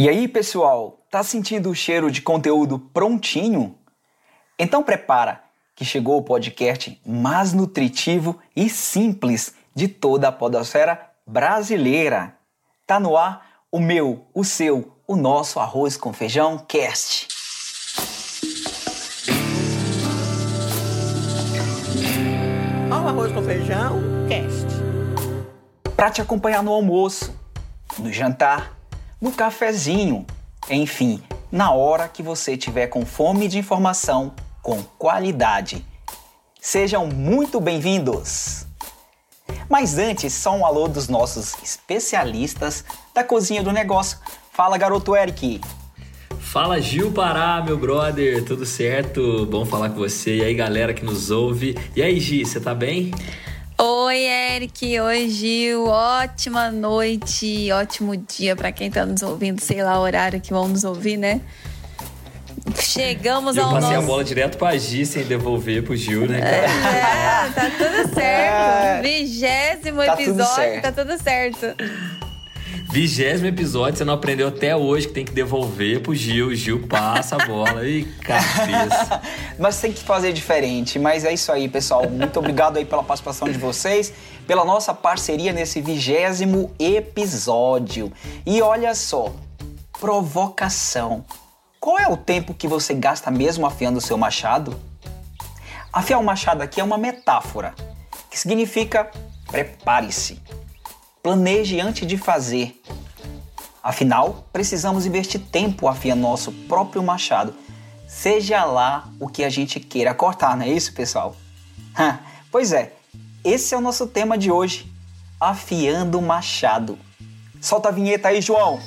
E aí, pessoal, tá sentindo o cheiro de conteúdo prontinho? Então prepara, que chegou o podcast mais nutritivo e simples de toda a podosfera brasileira. Tá no ar o meu, o seu, o nosso arroz com feijão cast. O arroz com feijão cast. Para te acompanhar no almoço, no jantar, no cafezinho, enfim, na hora que você tiver com fome de informação com qualidade. Sejam muito bem-vindos! Mas antes, só um alô dos nossos especialistas da cozinha do negócio. Fala, garoto Eric! Fala Gil Pará, meu brother, tudo certo? Bom falar com você. E aí, galera que nos ouve. E aí, Gi, você tá bem? Oi, Eric. Oi, Gil. Ótima noite, ótimo dia para quem tá nos ouvindo, sei lá o horário que vão nos ouvir, né? Chegamos eu ao passei nosso... a bola direto pra Gi sem devolver pro Gil, né, cara? É, tá tudo certo. Vigésimo Tá tudo episódio, certo. tá tudo certo. Vigésimo episódio, você não aprendeu até hoje que tem que devolver pro Gil. Gil passa a bola. Ih, cabeça. Mas tem que fazer diferente. Mas é isso aí, pessoal. Muito obrigado aí pela participação de vocês, pela nossa parceria nesse vigésimo episódio. E olha só, provocação. Qual é o tempo que você gasta mesmo afiando o seu machado? Afiar o machado aqui é uma metáfora, que significa prepare-se. Planeje antes de fazer. Afinal, precisamos investir tempo afiando nosso próprio machado, seja lá o que a gente queira cortar, não é isso, pessoal? Pois é, esse é o nosso tema de hoje: afiando o machado. Solta a vinheta aí, João!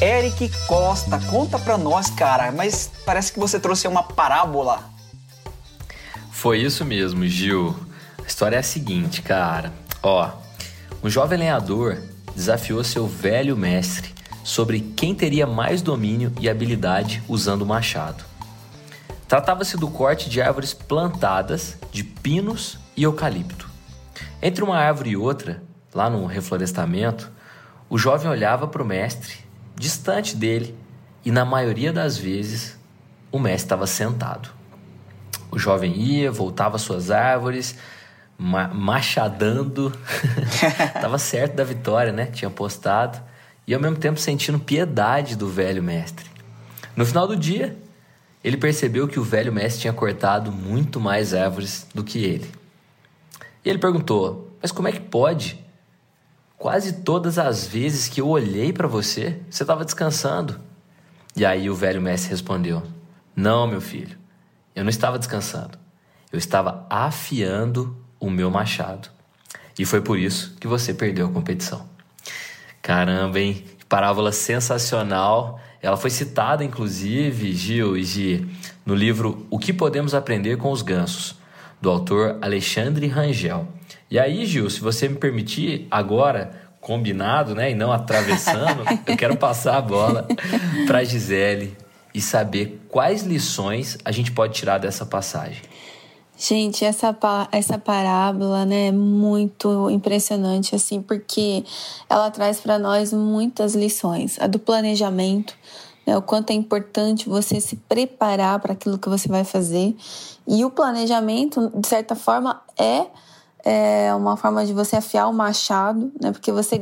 Eric Costa, conta pra nós, cara, mas parece que você trouxe uma parábola. Foi isso mesmo, Gil. A história é a seguinte, cara. Ó, um jovem lenhador desafiou seu velho mestre sobre quem teria mais domínio e habilidade usando o machado. Tratava-se do corte de árvores plantadas de pinos e eucalipto. Entre uma árvore e outra, lá no reflorestamento, o jovem olhava para o mestre, distante dele, e na maioria das vezes o mestre estava sentado. O jovem ia, voltava às suas árvores, ma machadando. Tava certo da vitória, né? Tinha postado. E ao mesmo tempo sentindo piedade do velho mestre. No final do dia, ele percebeu que o velho mestre tinha cortado muito mais árvores do que ele. E ele perguntou: Mas como é que pode? Quase todas as vezes que eu olhei para você, você estava descansando. E aí o velho mestre respondeu: Não, meu filho. Eu não estava descansando. Eu estava afiando o meu machado. E foi por isso que você perdeu a competição. Caramba, hein? Parábola sensacional. Ela foi citada, inclusive, Gil e Gi, no livro O que Podemos Aprender com os Gansos, do autor Alexandre Rangel. E aí, Gil, se você me permitir, agora, combinado, né, e não atravessando, eu quero passar a bola para Gisele e saber quais lições a gente pode tirar dessa passagem. Gente, essa, essa parábola né, é muito impressionante, assim, porque ela traz para nós muitas lições. A do planejamento, né, o quanto é importante você se preparar para aquilo que você vai fazer. E o planejamento, de certa forma, é, é uma forma de você afiar o machado, né, porque você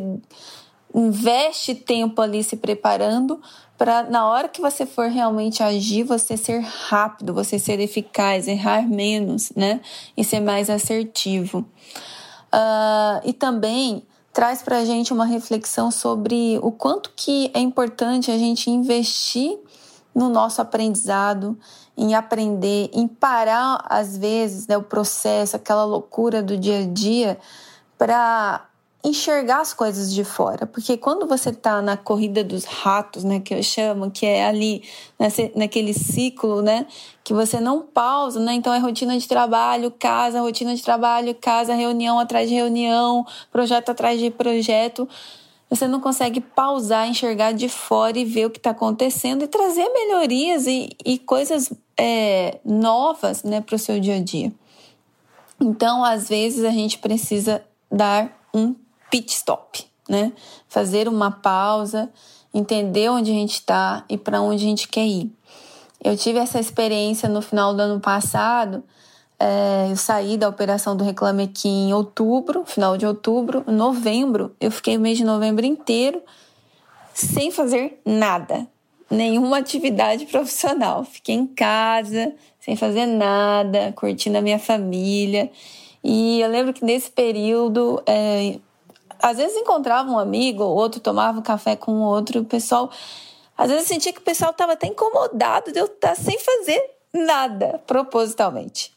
investe tempo ali se preparando para na hora que você for realmente agir, você ser rápido, você ser eficaz, errar menos, né? E ser mais assertivo. Uh, e também traz para a gente uma reflexão sobre o quanto que é importante a gente investir no nosso aprendizado, em aprender, em parar às vezes né, o processo, aquela loucura do dia a dia, para enxergar as coisas de fora, porque quando você tá na corrida dos ratos, né, que eu chamo, que é ali nesse, naquele ciclo, né, que você não pausa, né, então é rotina de trabalho, casa, rotina de trabalho, casa, reunião atrás de reunião, projeto atrás de projeto, você não consegue pausar, enxergar de fora e ver o que está acontecendo e trazer melhorias e, e coisas é, novas, né, para o seu dia a dia. Então, às vezes, a gente precisa dar um pit stop, né? Fazer uma pausa, entender onde a gente está e para onde a gente quer ir. Eu tive essa experiência no final do ano passado. É, eu saí da operação do Reclame Aqui em outubro, final de outubro. Novembro, eu fiquei o mês de novembro inteiro sem fazer nada, nenhuma atividade profissional. Fiquei em casa, sem fazer nada, curtindo a minha família. E eu lembro que nesse período, é, às vezes encontrava um amigo, outro tomava um café com o outro, o pessoal. Às vezes eu sentia que o pessoal estava até incomodado de eu estar sem fazer nada, propositalmente.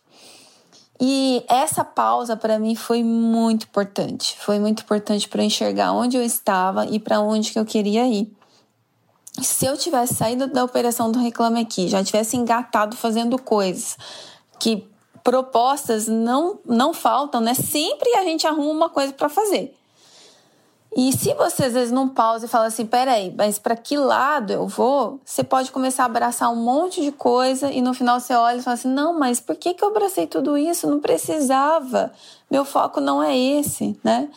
E essa pausa para mim foi muito importante. Foi muito importante para enxergar onde eu estava e para onde que eu queria ir. Se eu tivesse saído da operação do Reclame Aqui, já tivesse engatado fazendo coisas que propostas não não faltam, né? Sempre a gente arruma uma coisa para fazer. E se você às vezes não pausa e fala assim, peraí, mas para que lado eu vou? Você pode começar a abraçar um monte de coisa e no final você olha e fala assim, não, mas por que, que eu abracei tudo isso? Não precisava. Meu foco não é esse, né?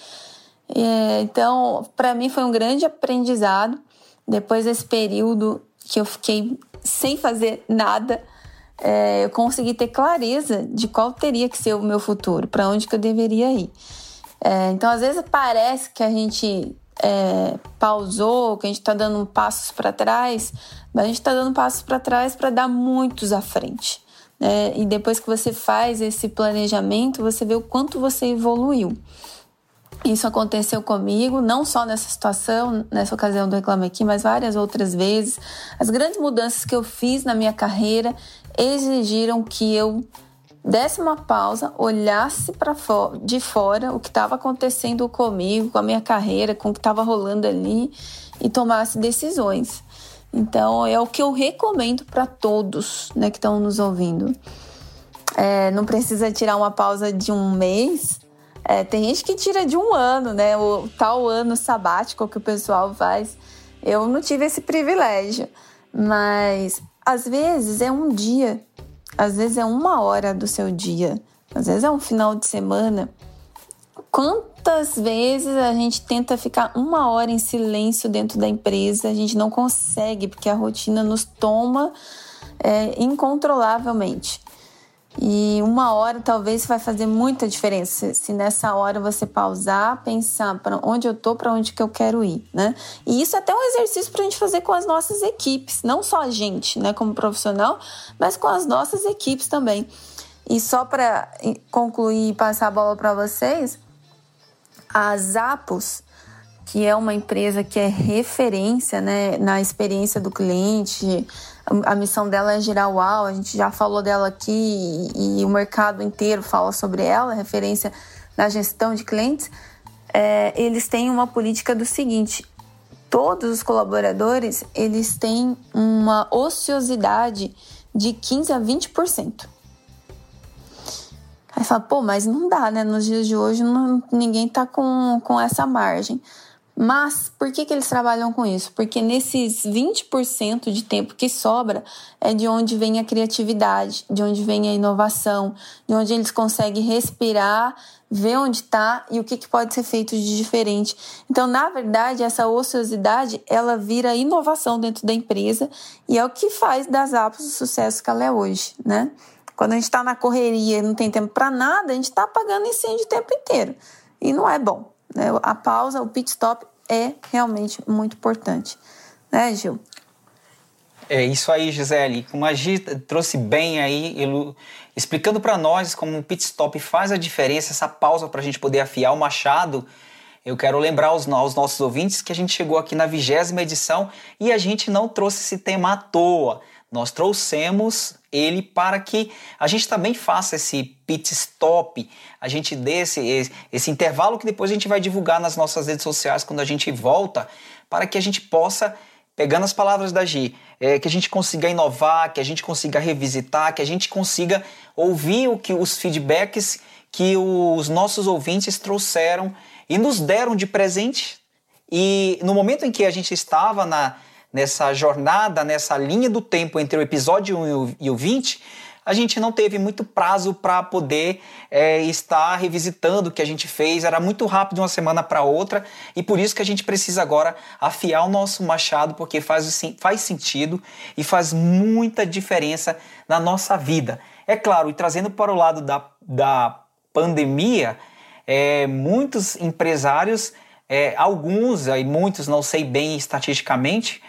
É, então, para mim foi um grande aprendizado. Depois desse período que eu fiquei sem fazer nada, é, eu consegui ter clareza de qual teria que ser o meu futuro, para onde que eu deveria ir. É, então, às vezes parece que a gente é, pausou, que a gente está dando passos para trás, mas a gente está dando passos para trás para dar muitos à frente. Né? E depois que você faz esse planejamento, você vê o quanto você evoluiu. Isso aconteceu comigo, não só nessa situação, nessa ocasião do Reclame Aqui, mas várias outras vezes. As grandes mudanças que eu fiz na minha carreira exigiram que eu desse uma pausa, olhasse para fo de fora o que estava acontecendo comigo, com a minha carreira, com o que estava rolando ali e tomasse decisões. Então é o que eu recomendo para todos né, que estão nos ouvindo. É, não precisa tirar uma pausa de um mês. É, tem gente que tira de um ano, né? O tal ano sabático que o pessoal faz. Eu não tive esse privilégio, mas às vezes é um dia às vezes é uma hora do seu dia, às vezes é um final de semana. Quantas vezes a gente tenta ficar uma hora em silêncio dentro da empresa, a gente não consegue, porque a rotina nos toma é, incontrolavelmente. E uma hora talvez vai fazer muita diferença se nessa hora você pausar, pensar para onde eu tô, para onde que eu quero ir, né? E isso é até um exercício para a gente fazer com as nossas equipes, não só a gente, né, como profissional, mas com as nossas equipes também. E só para concluir e passar a bola para vocês, a Zappos, que é uma empresa que é referência né, na experiência do cliente, a missão dela é gerar uau, a gente já falou dela aqui e, e o mercado inteiro fala sobre ela, referência na gestão de clientes. É, eles têm uma política do seguinte: todos os colaboradores eles têm uma ociosidade de 15 a 20%. Aí fala, pô, mas não dá, né? Nos dias de hoje não, ninguém tá com, com essa margem. Mas por que, que eles trabalham com isso? Porque nesses 20% de tempo que sobra é de onde vem a criatividade, de onde vem a inovação, de onde eles conseguem respirar, ver onde está e o que, que pode ser feito de diferente. Então, na verdade, essa ociosidade ela vira inovação dentro da empresa e é o que faz das apps o sucesso que ela é hoje, né? Quando a gente está na correria e não tem tempo para nada, a gente está apagando incêndio o tempo inteiro. E não é bom. Né? A pausa, o pit stop é realmente muito importante. Né, Gil? É isso aí, Gisele. Como a Gi trouxe bem aí, explicando para nós como o pit stop faz a diferença, essa pausa para a gente poder afiar o machado. Eu quero lembrar aos, aos nossos ouvintes que a gente chegou aqui na vigésima edição e a gente não trouxe esse tema à toa. Nós trouxemos ele para que a gente também faça esse pit stop, a gente dê esse, esse intervalo que depois a gente vai divulgar nas nossas redes sociais quando a gente volta, para que a gente possa, pegando as palavras da Gi, é, que a gente consiga inovar, que a gente consiga revisitar, que a gente consiga ouvir o que os feedbacks que os nossos ouvintes trouxeram e nos deram de presente. E no momento em que a gente estava na nessa jornada, nessa linha do tempo entre o episódio 1 e o 20, a gente não teve muito prazo para poder é, estar revisitando o que a gente fez. Era muito rápido uma semana para outra e por isso que a gente precisa agora afiar o nosso machado, porque faz, faz sentido e faz muita diferença na nossa vida. É claro, e trazendo para o lado da, da pandemia, é, muitos empresários, é, alguns e muitos, não sei bem estatisticamente,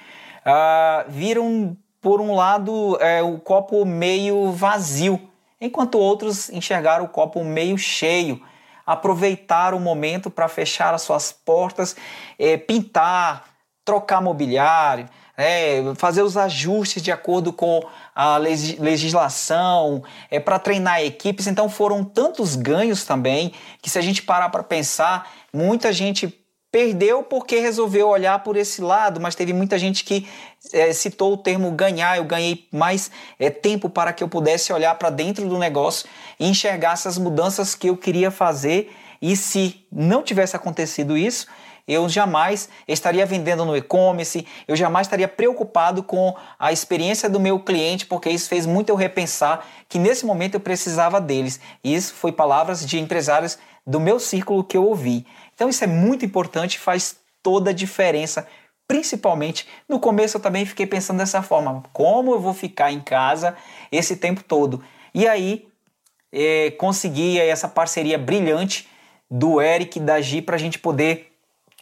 uh, viram por um lado é, o copo meio vazio, enquanto outros enxergaram o copo meio cheio. Aproveitar o momento para fechar as suas portas, é, pintar, trocar mobiliário, é, fazer os ajustes de acordo com a legislação, é, para treinar equipes. Então foram tantos ganhos também que se a gente parar para pensar, muita gente Perdeu porque resolveu olhar por esse lado, mas teve muita gente que é, citou o termo ganhar. Eu ganhei mais é, tempo para que eu pudesse olhar para dentro do negócio e enxergar essas mudanças que eu queria fazer. E se não tivesse acontecido isso, eu jamais estaria vendendo no e-commerce, eu jamais estaria preocupado com a experiência do meu cliente, porque isso fez muito eu repensar que nesse momento eu precisava deles. E isso foi palavras de empresários do meu círculo que eu ouvi. Então isso é muito importante, faz toda a diferença. Principalmente no começo eu também fiquei pensando dessa forma: como eu vou ficar em casa esse tempo todo? E aí é, consegui essa parceria brilhante do Eric e da Gi para a gente poder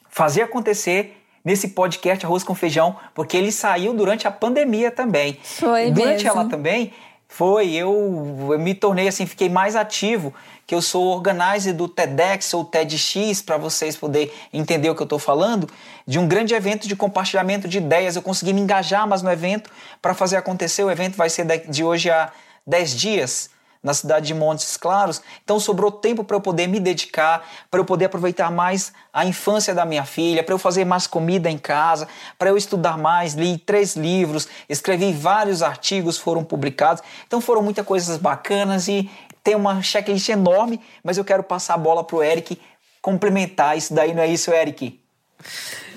fazer acontecer nesse podcast Arroz com Feijão, porque ele saiu durante a pandemia também. Foi durante mesmo. ela também foi, eu, eu me tornei assim, fiquei mais ativo que eu sou organizer do TEDx ou TEDx, para vocês poderem entender o que eu estou falando, de um grande evento de compartilhamento de ideias. Eu consegui me engajar mais no evento para fazer acontecer. O evento vai ser de hoje a 10 dias na cidade de Montes Claros. Então sobrou tempo para eu poder me dedicar, para eu poder aproveitar mais a infância da minha filha, para eu fazer mais comida em casa, para eu estudar mais. Li três livros, escrevi vários artigos, foram publicados. Então foram muitas coisas bacanas e tem uma checklist enorme, mas eu quero passar a bola pro Eric complementar isso daí, não é isso, Eric?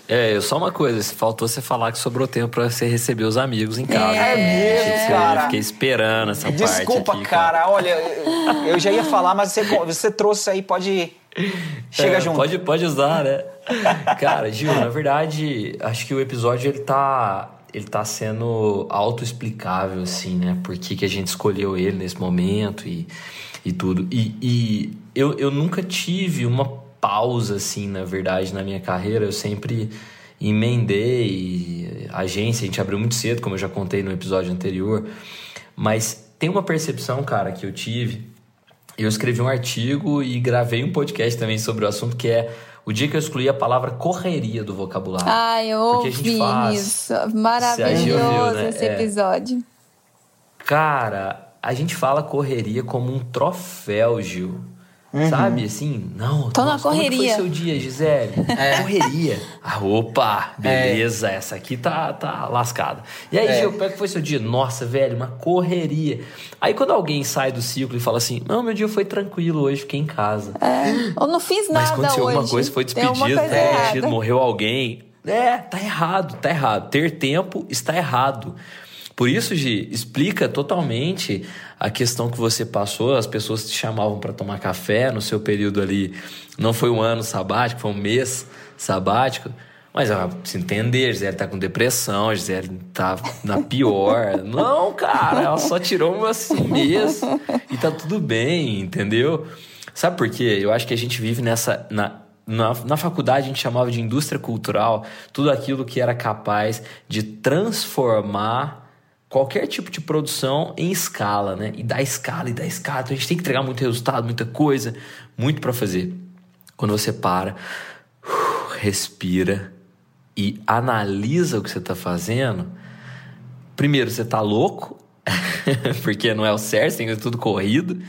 É, só uma coisa, faltou você falar que sobrou tempo para você receber os amigos em casa. É, mesmo, cara. Eu fiquei esperando essa Desculpa, parte aqui, cara. cara. Olha, eu já ia falar, mas você, você trouxe aí, pode... Chega é, junto. Pode, pode usar, né? cara, Gil, na verdade, acho que o episódio ele tá ele tá sendo autoexplicável, assim, né? Por que, que a gente escolheu ele nesse momento e, e tudo. E, e eu, eu nunca tive uma pausa, assim, na verdade, na minha carreira. Eu sempre emendei agência, a gente abriu muito cedo, como eu já contei no episódio anterior. Mas tem uma percepção, cara, que eu tive. Eu escrevi um artigo e gravei um podcast também sobre o assunto que é o dia que eu excluí a palavra correria do vocabulário. Ah, eu ouvi faz... isso. Maravilhoso ouviu, né? esse é. episódio. É... Cara, a gente fala correria como um troféu, Gil. Uhum. Sabe, assim, não. Tô nossa, na correria. Como foi seu dia, Gisele? É. Correria. Ah, opa, beleza, é. essa aqui tá, tá lascada. E aí, é. Gil, como é que foi seu dia? Nossa, velho, uma correria. Aí quando alguém sai do ciclo e fala assim, não, meu dia foi tranquilo hoje, fiquei em casa. É. Eu não fiz nada Mas aconteceu hoje. alguma coisa, foi despedido, foi demitido, morreu alguém. É, tá errado, tá errado. Ter tempo está errado. Por isso, Gi, explica totalmente a questão que você passou. As pessoas te chamavam para tomar café no seu período ali. Não foi um ano sabático, foi um mês sabático. Mas ela se entender, Gisele tá com depressão, Gisele tá na pior. Não, cara, ela só tirou um assim mês e tá tudo bem, entendeu? Sabe por quê? Eu acho que a gente vive nessa. Na, na, na faculdade a gente chamava de indústria cultural tudo aquilo que era capaz de transformar qualquer tipo de produção em escala, né? E dá escala, e dá escala. Então a gente tem que entregar muito resultado, muita coisa, muito para fazer. Quando você para, respira e analisa o que você está fazendo, primeiro, você está louco, porque não é o certo, tem tudo corrido.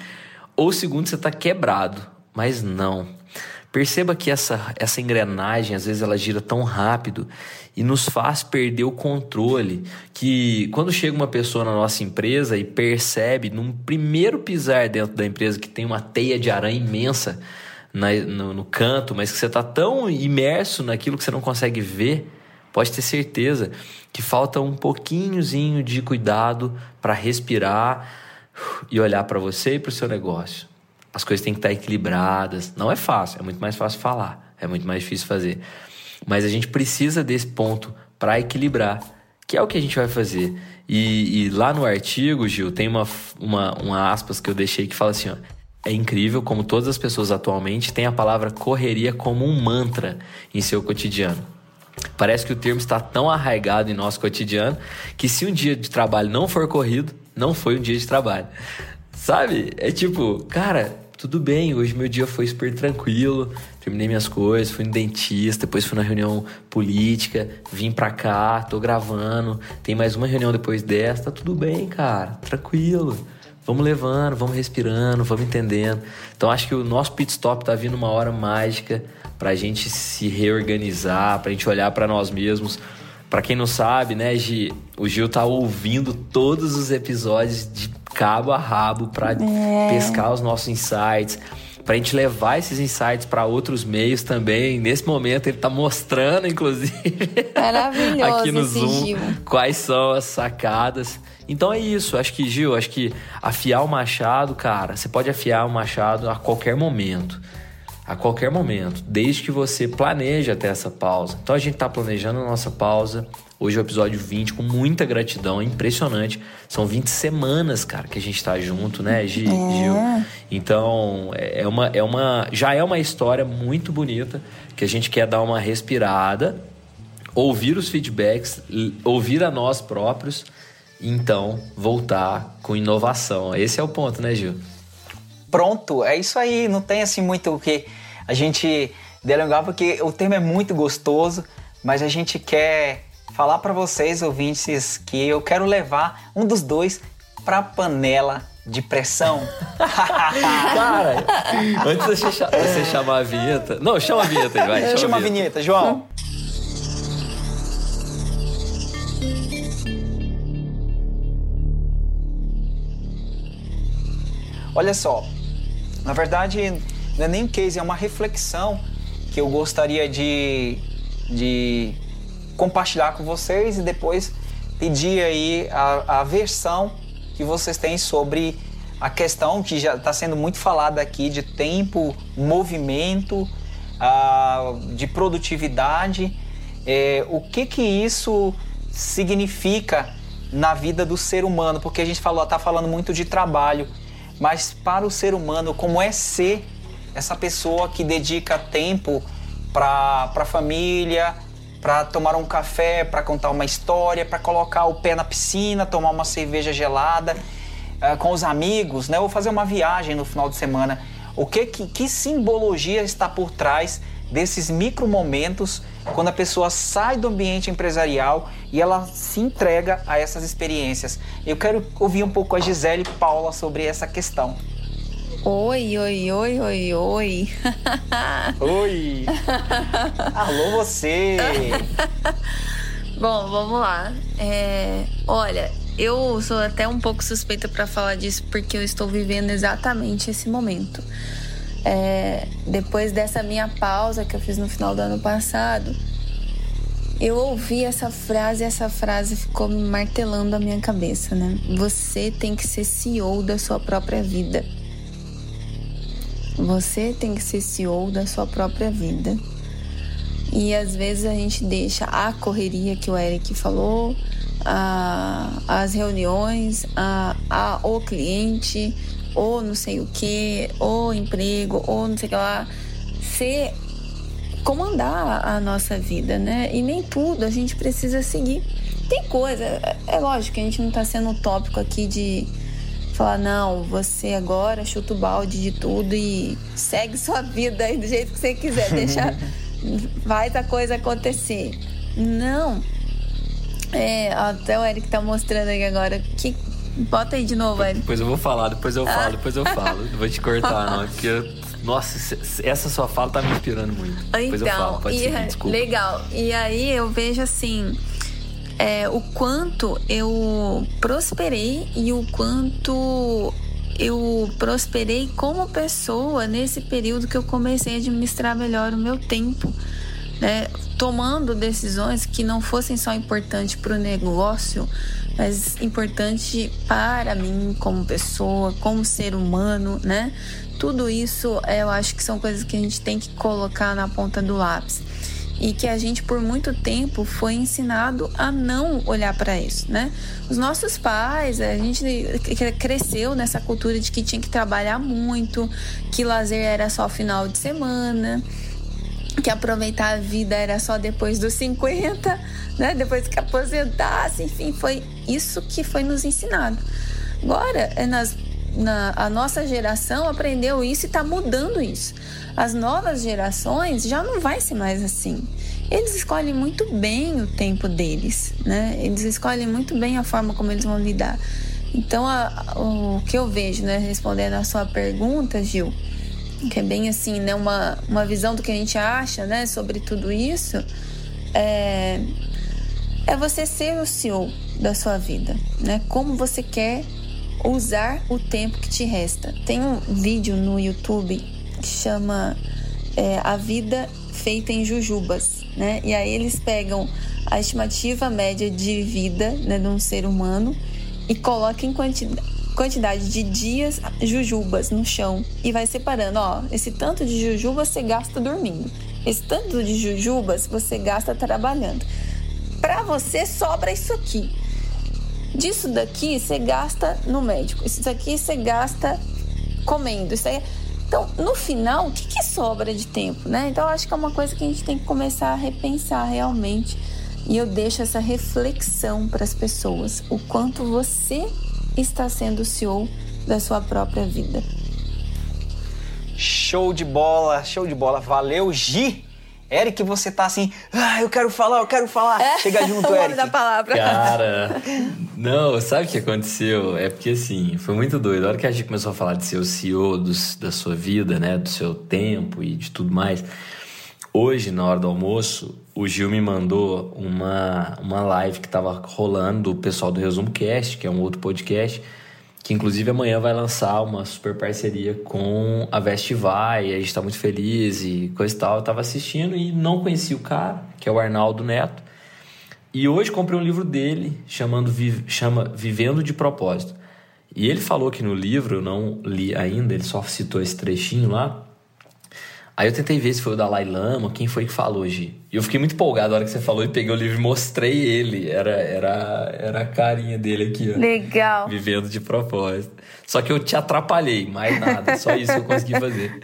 Ou segundo, você está quebrado. Mas não. Perceba que essa, essa engrenagem, às vezes, ela gira tão rápido e nos faz perder o controle. Que quando chega uma pessoa na nossa empresa e percebe, num primeiro pisar dentro da empresa, que tem uma teia de aranha imensa na, no, no canto, mas que você está tão imerso naquilo que você não consegue ver, pode ter certeza que falta um pouquinhozinho de cuidado para respirar e olhar para você e para o seu negócio. As coisas têm que estar equilibradas. Não é fácil, é muito mais fácil falar, é muito mais difícil fazer. Mas a gente precisa desse ponto para equilibrar, que é o que a gente vai fazer. E, e, lá no artigo, Gil, tem uma, uma, uma aspas que eu deixei que fala assim: ó, é incrível como todas as pessoas atualmente têm a palavra correria como um mantra em seu cotidiano. Parece que o termo está tão arraigado em nosso cotidiano que se um dia de trabalho não for corrido, não foi um dia de trabalho. Sabe? É tipo, cara, tudo bem, hoje meu dia foi super tranquilo, terminei minhas coisas, fui no dentista, depois fui na reunião política, vim pra cá, tô gravando, tem mais uma reunião depois dessa, tá tudo bem, cara, tranquilo. Vamos levando, vamos respirando, vamos entendendo. Então acho que o nosso pit stop tá vindo uma hora mágica pra gente se reorganizar, pra gente olhar para nós mesmos. Para quem não sabe, né, Gi, o Gil tá ouvindo todos os episódios de cabo a rabo para é. pescar os nossos insights, para a gente levar esses insights para outros meios também. Nesse momento ele está mostrando, inclusive, aqui no Zoom, Gil. quais são as sacadas. Então é isso, acho que, Gil, acho que afiar o machado, cara, você pode afiar o machado a qualquer momento. A qualquer momento, desde que você planeje até essa pausa. Então a gente está planejando a nossa pausa, Hoje é o episódio 20, com muita gratidão, é impressionante. São 20 semanas, cara, que a gente tá junto, né, Gil? É. Então, é, é uma, é uma. Já é uma história muito bonita que a gente quer dar uma respirada, ouvir os feedbacks, ouvir a nós próprios, e então voltar com inovação. Esse é o ponto, né, Gil? Pronto, é isso aí. Não tem assim muito o que a gente delongar, porque o tema é muito gostoso, mas a gente quer falar para vocês, ouvintes, que eu quero levar um dos dois para panela de pressão. Cara, antes de você, chamar a vinheta. Não, chama a vinheta aí, vai. Chama, chama a vinheta, João. Olha só, na verdade, não é nem um case, é uma reflexão que eu gostaria de, de compartilhar com vocês e depois pedir aí a, a versão que vocês têm sobre a questão que já está sendo muito falada aqui de tempo, movimento, uh, de produtividade. É, o que que isso significa na vida do ser humano? Porque a gente falou, está falando muito de trabalho, mas para o ser humano, como é ser essa pessoa que dedica tempo para a família, para tomar um café, para contar uma história, para colocar o pé na piscina, tomar uma cerveja gelada uh, com os amigos, né? Ou fazer uma viagem no final de semana. O que, que, que simbologia está por trás desses micro momentos quando a pessoa sai do ambiente empresarial e ela se entrega a essas experiências? Eu quero ouvir um pouco a Gisele e Paula sobre essa questão. Oi, oi, oi, oi, oi. oi. Alô, você. Bom, vamos lá. É, olha, eu sou até um pouco suspeita para falar disso porque eu estou vivendo exatamente esse momento. É, depois dessa minha pausa que eu fiz no final do ano passado, eu ouvi essa frase e essa frase ficou me martelando a minha cabeça, né? Você tem que ser CEO da sua própria vida. Você tem que ser CEO da sua própria vida. E às vezes a gente deixa a correria que o Eric falou, a, as reuniões, a, a, o cliente, ou não sei o que, ou emprego, ou não sei o que lá, ser comandar a nossa vida, né? E nem tudo a gente precisa seguir. Tem coisa, é lógico que a gente não está sendo utópico aqui de falar, não, você agora chuta o balde de tudo e segue sua vida aí do jeito que você quiser, deixa, faz a coisa acontecer. Não. É, até o Eric tá mostrando aí agora. Que, bota aí de novo, Eric. Depois eu vou falar, depois eu falo, depois eu falo. Não vou te cortar, não, porque nossa, essa sua fala tá me inspirando muito. Depois então, eu falo, pode seguir, desculpa. Legal. E aí eu vejo assim, é, o quanto eu prosperei e o quanto eu prosperei como pessoa nesse período que eu comecei a administrar melhor o meu tempo. né, tomando decisões que não fossem só importantes para o negócio, mas importante para mim como pessoa, como ser humano, né? Tudo isso eu acho que são coisas que a gente tem que colocar na ponta do lápis e que a gente por muito tempo foi ensinado a não olhar para isso, né? Os nossos pais, a gente cresceu nessa cultura de que tinha que trabalhar muito, que lazer era só final de semana, que aproveitar a vida era só depois dos 50, né? Depois que aposentasse, enfim, foi isso que foi nos ensinado. Agora, é nas, na, a nossa geração aprendeu isso e está mudando isso. As novas gerações já não vai ser mais assim. Eles escolhem muito bem o tempo deles, né? Eles escolhem muito bem a forma como eles vão lidar. Então, a, o que eu vejo, né, respondendo a sua pergunta, Gil, que é bem assim, né, uma, uma visão do que a gente acha, né, sobre tudo isso, é, é você ser o CEO da sua vida, né? Como você quer usar o tempo que te resta. Tem um vídeo no YouTube que chama é, A Vida Feita em Jujubas, né? E aí eles pegam a estimativa média de vida né, de um ser humano e colocam em quantidade quantidade de dias jujubas no chão e vai separando, ó, esse tanto de jujubas você gasta dormindo. Esse tanto de jujubas você gasta trabalhando. Para você sobra isso aqui. Disso daqui você gasta no médico. Isso daqui você gasta comendo. Isso aí então, no final, o que, que sobra de tempo, né? Então, acho que é uma coisa que a gente tem que começar a repensar realmente. E eu deixo essa reflexão para as pessoas: o quanto você está sendo o CEO da sua própria vida. Show de bola, show de bola. Valeu, Gi! Eric, você tá assim, ah, eu quero falar, eu quero falar. É, Chega junto, o Eric. da palavra. Cara, não, sabe o que aconteceu? É porque assim, foi muito doido. A hora que a gente começou a falar de ser o CEO dos, da sua vida, né, do seu tempo e de tudo mais, hoje, na hora do almoço, o Gil me mandou uma, uma live que tava rolando do pessoal do Resumo Cast, que é um outro podcast que inclusive amanhã vai lançar uma super parceria com a Vestivai, a gente está muito feliz e coisa e tal. Eu tava assistindo e não conheci o cara, que é o Arnaldo Neto. E hoje comprei um livro dele, chamando, chama Vivendo de Propósito. E ele falou que no livro, eu não li ainda, ele só citou esse trechinho lá, Aí eu tentei ver se foi o Dalai Lama, quem foi que falou, Gi. E eu fiquei muito empolgado na hora que você falou e peguei o livro e mostrei ele. Era, era, era a carinha dele aqui, ó. Legal. Vivendo de propósito. Só que eu te atrapalhei, mais nada. Só isso eu consegui fazer.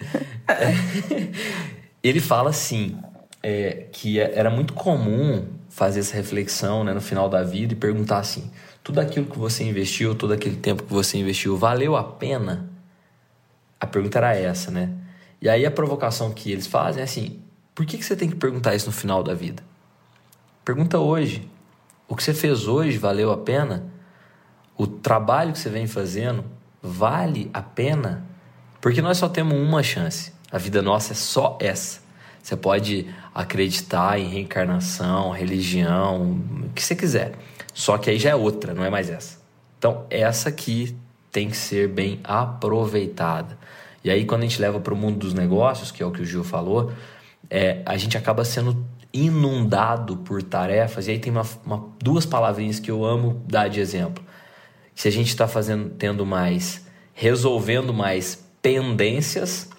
ele fala assim, é, que é, era muito comum fazer essa reflexão né, no final da vida e perguntar assim, tudo aquilo que você investiu, todo aquele tempo que você investiu, valeu a pena? A pergunta era essa, né? E aí a provocação que eles fazem é assim: por que, que você tem que perguntar isso no final da vida? Pergunta hoje. O que você fez hoje valeu a pena? O trabalho que você vem fazendo vale a pena? Porque nós só temos uma chance. A vida nossa é só essa. Você pode acreditar em reencarnação, religião, o que você quiser. Só que aí já é outra, não é mais essa. Então, essa aqui tem que ser bem aproveitada. E aí, quando a gente leva para o mundo dos negócios, que é o que o Gil falou, é, a gente acaba sendo inundado por tarefas. E aí tem uma, uma, duas palavrinhas que eu amo dar de exemplo. Se a gente está fazendo, tendo mais, resolvendo mais pendências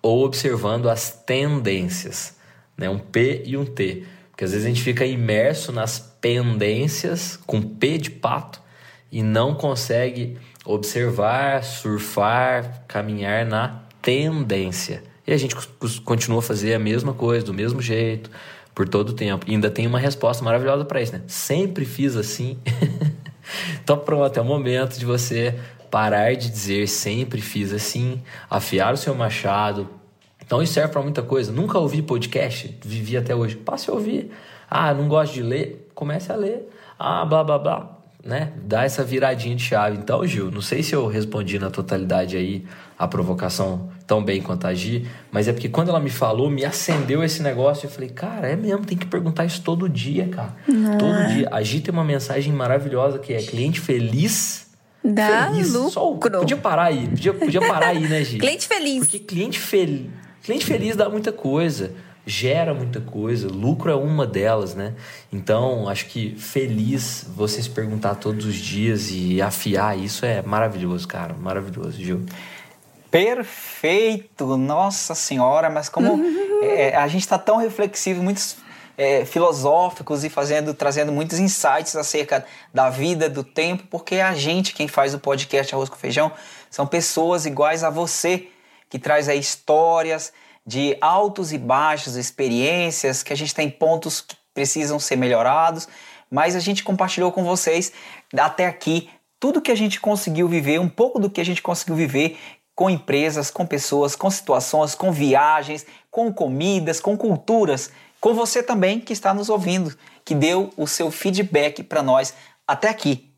ou observando as tendências, né? Um P e um T, porque às vezes a gente fica imerso nas pendências com P de pato e não consegue observar, surfar, caminhar na tendência. E a gente continua a fazer a mesma coisa, do mesmo jeito, por todo o tempo. E ainda tem uma resposta maravilhosa para isso, né? Sempre fiz assim. então, pronto, é o momento de você parar de dizer sempre fiz assim, afiar o seu machado. Então, isso serve para muita coisa. Nunca ouvi podcast, vivi até hoje. Passe a ouvir. Ah, não gosto de ler? Comece a ler. Ah, blá blá blá né, dar essa viradinha de chave. Então, Gil, não sei se eu respondi na totalidade aí a provocação tão bem quanto a Gi, mas é porque quando ela me falou, me acendeu esse negócio. Eu falei, cara, é mesmo, tem que perguntar isso todo dia, cara. Todo é. dia. A Gi tem uma mensagem maravilhosa que é cliente feliz. Dá feliz. lucro. Só, podia parar aí, podia, podia parar aí, né, Gi? cliente feliz. Porque cliente, fel... cliente feliz dá muita coisa. Gera muita coisa, lucro é uma delas, né? Então, acho que feliz você se perguntar todos os dias e afiar isso é maravilhoso, cara, maravilhoso, Gil. Perfeito, nossa senhora, mas como é, a gente está tão reflexivo, muitos é, filosóficos e fazendo, trazendo muitos insights acerca da vida, do tempo, porque é a gente quem faz o podcast Arroz com Feijão são pessoas iguais a você que traz aí histórias de altos e baixos, experiências, que a gente tem pontos que precisam ser melhorados, mas a gente compartilhou com vocês até aqui tudo que a gente conseguiu viver, um pouco do que a gente conseguiu viver com empresas, com pessoas, com situações, com viagens, com comidas, com culturas, com você também que está nos ouvindo, que deu o seu feedback para nós até aqui,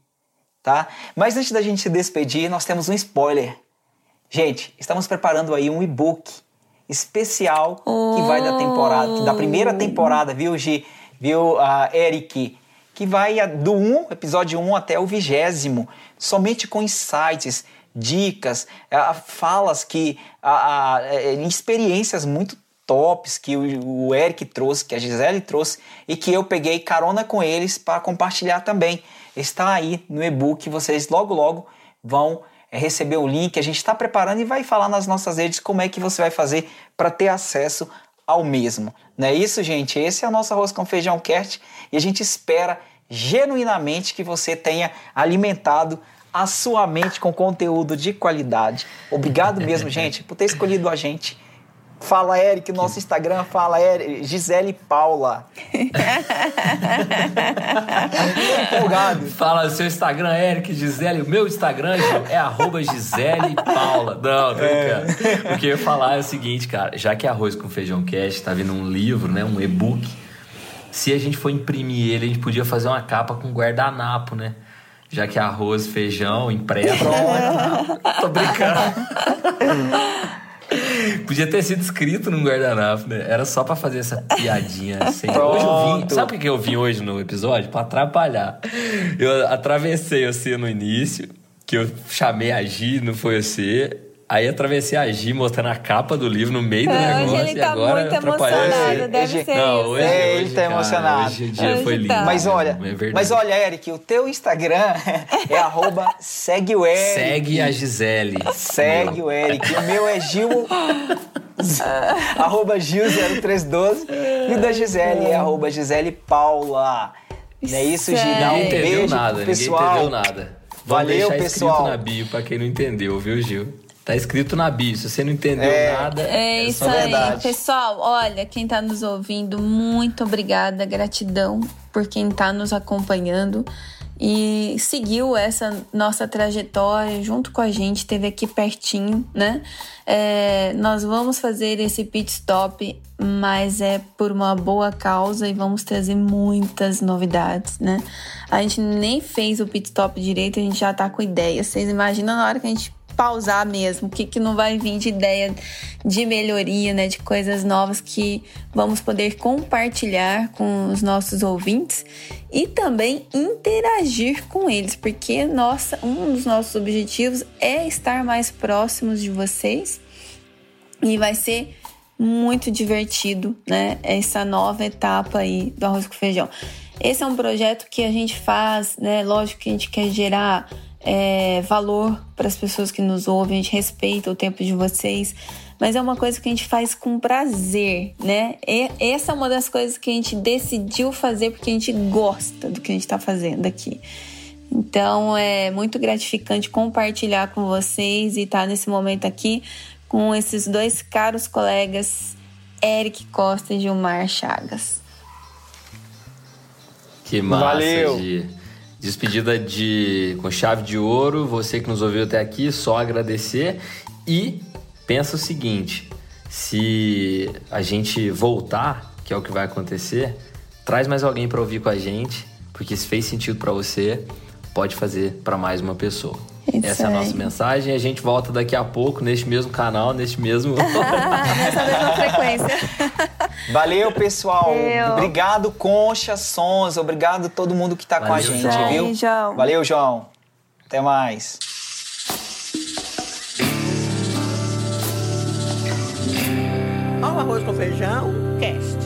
tá? Mas antes da gente se despedir, nós temos um spoiler. Gente, estamos preparando aí um e-book especial que vai da temporada, da primeira temporada, viu, Gi? Viu, uh, Eric? Que vai do 1, episódio 1 até o vigésimo, somente com insights, dicas, uh, falas que. Uh, experiências muito tops que o, o Eric trouxe, que a Gisele trouxe e que eu peguei carona com eles para compartilhar também. Está aí no e-book, vocês logo logo vão é, receber o link. A gente está preparando e vai falar nas nossas redes como é que você vai fazer para ter acesso ao mesmo. Não é isso, gente? Esse é o nosso Arroz com Feijão Cast e a gente espera genuinamente que você tenha alimentado a sua mente com conteúdo de qualidade. Obrigado mesmo, gente, por ter escolhido a gente Fala, Eric, nosso Instagram, fala, Eric, Gisele Paula. Empolgado. Fala, seu Instagram, Eric, Gisele. O meu Instagram é arroba Gisele Paula. Não, tô brincando. É. O que eu ia falar é o seguinte, cara. Já que Arroz com Feijão Cast tá vindo um livro, né, um e-book, se a gente for imprimir ele, a gente podia fazer uma capa com guardanapo, né? Já que arroz, feijão, impresso. Tô brincando. Podia ter sido escrito num guardanapo, né? Era só pra fazer essa piadinha assim. Hoje eu vim. Sabe por que eu vim hoje no episódio? Pra atrapalhar. Eu atravessei você no início, que eu chamei a Gi, não foi você. Aí atravessei a Gi mostrando a capa do livro no meio do é, negócio. Hoje ele tá agora muito emocionado, deve ser Não, hoje, é, hoje, ele tá cara, emocionado. Hoje o dia hoje foi lindo. Tá. Mas olha, é mas olha, Eric, o teu Instagram é arroba segue o Eric. Segue a Gisele. Segue o Eric. O meu é Gil... arroba Gil0312 e o da Gisele é arroba Gisele Paula. Não é isso, Gi? Um ninguém beijo entendeu nada, pessoal. Ninguém entendeu nada. Vamos Valeu, deixar pessoal. escrito na bio pra quem não entendeu, viu, Gil? Tá escrito na bio. Se você não entendeu É. nada, É é isso só aí, verdade. pessoal. Olha, quem tá nos ouvindo, muito obrigada, gratidão por quem tá nos acompanhando e seguiu essa nossa trajetória junto com a gente, teve aqui pertinho, né? É, nós vamos fazer esse pit stop, mas é por uma boa causa e vamos trazer muitas novidades, né? A gente nem fez o pit stop direito, a gente já tá com ideias. Vocês imaginam na hora que a gente pausar mesmo, o que, que não vai vir de ideia de melhoria, né, de coisas novas que vamos poder compartilhar com os nossos ouvintes e também interagir com eles, porque nossa, um dos nossos objetivos é estar mais próximos de vocês e vai ser muito divertido, né? Essa nova etapa aí do arroz com feijão. Esse é um projeto que a gente faz, né? Lógico que a gente quer gerar é, valor para as pessoas que nos ouvem, a gente respeita o tempo de vocês, mas é uma coisa que a gente faz com prazer, né? E essa é uma das coisas que a gente decidiu fazer porque a gente gosta do que a gente está fazendo aqui. Então é muito gratificante compartilhar com vocês e estar nesse momento aqui com esses dois caros colegas, Eric Costa e Gilmar Chagas. Que massa, Valeu. Gi. Despedida de com chave de ouro. Você que nos ouviu até aqui, só agradecer. E pensa o seguinte: se a gente voltar, que é o que vai acontecer, traz mais alguém para ouvir com a gente, porque se fez sentido para você, pode fazer para mais uma pessoa. Isso Essa é a aí. nossa mensagem. A gente volta daqui a pouco neste mesmo canal, neste mesmo. Nessa mesma frequência. Valeu, pessoal. Valeu. Obrigado, Concha Sons. Obrigado a todo mundo que tá com a gente, João. viu? João. Valeu, João. Até mais. Ó o arroz com feijão. podcast.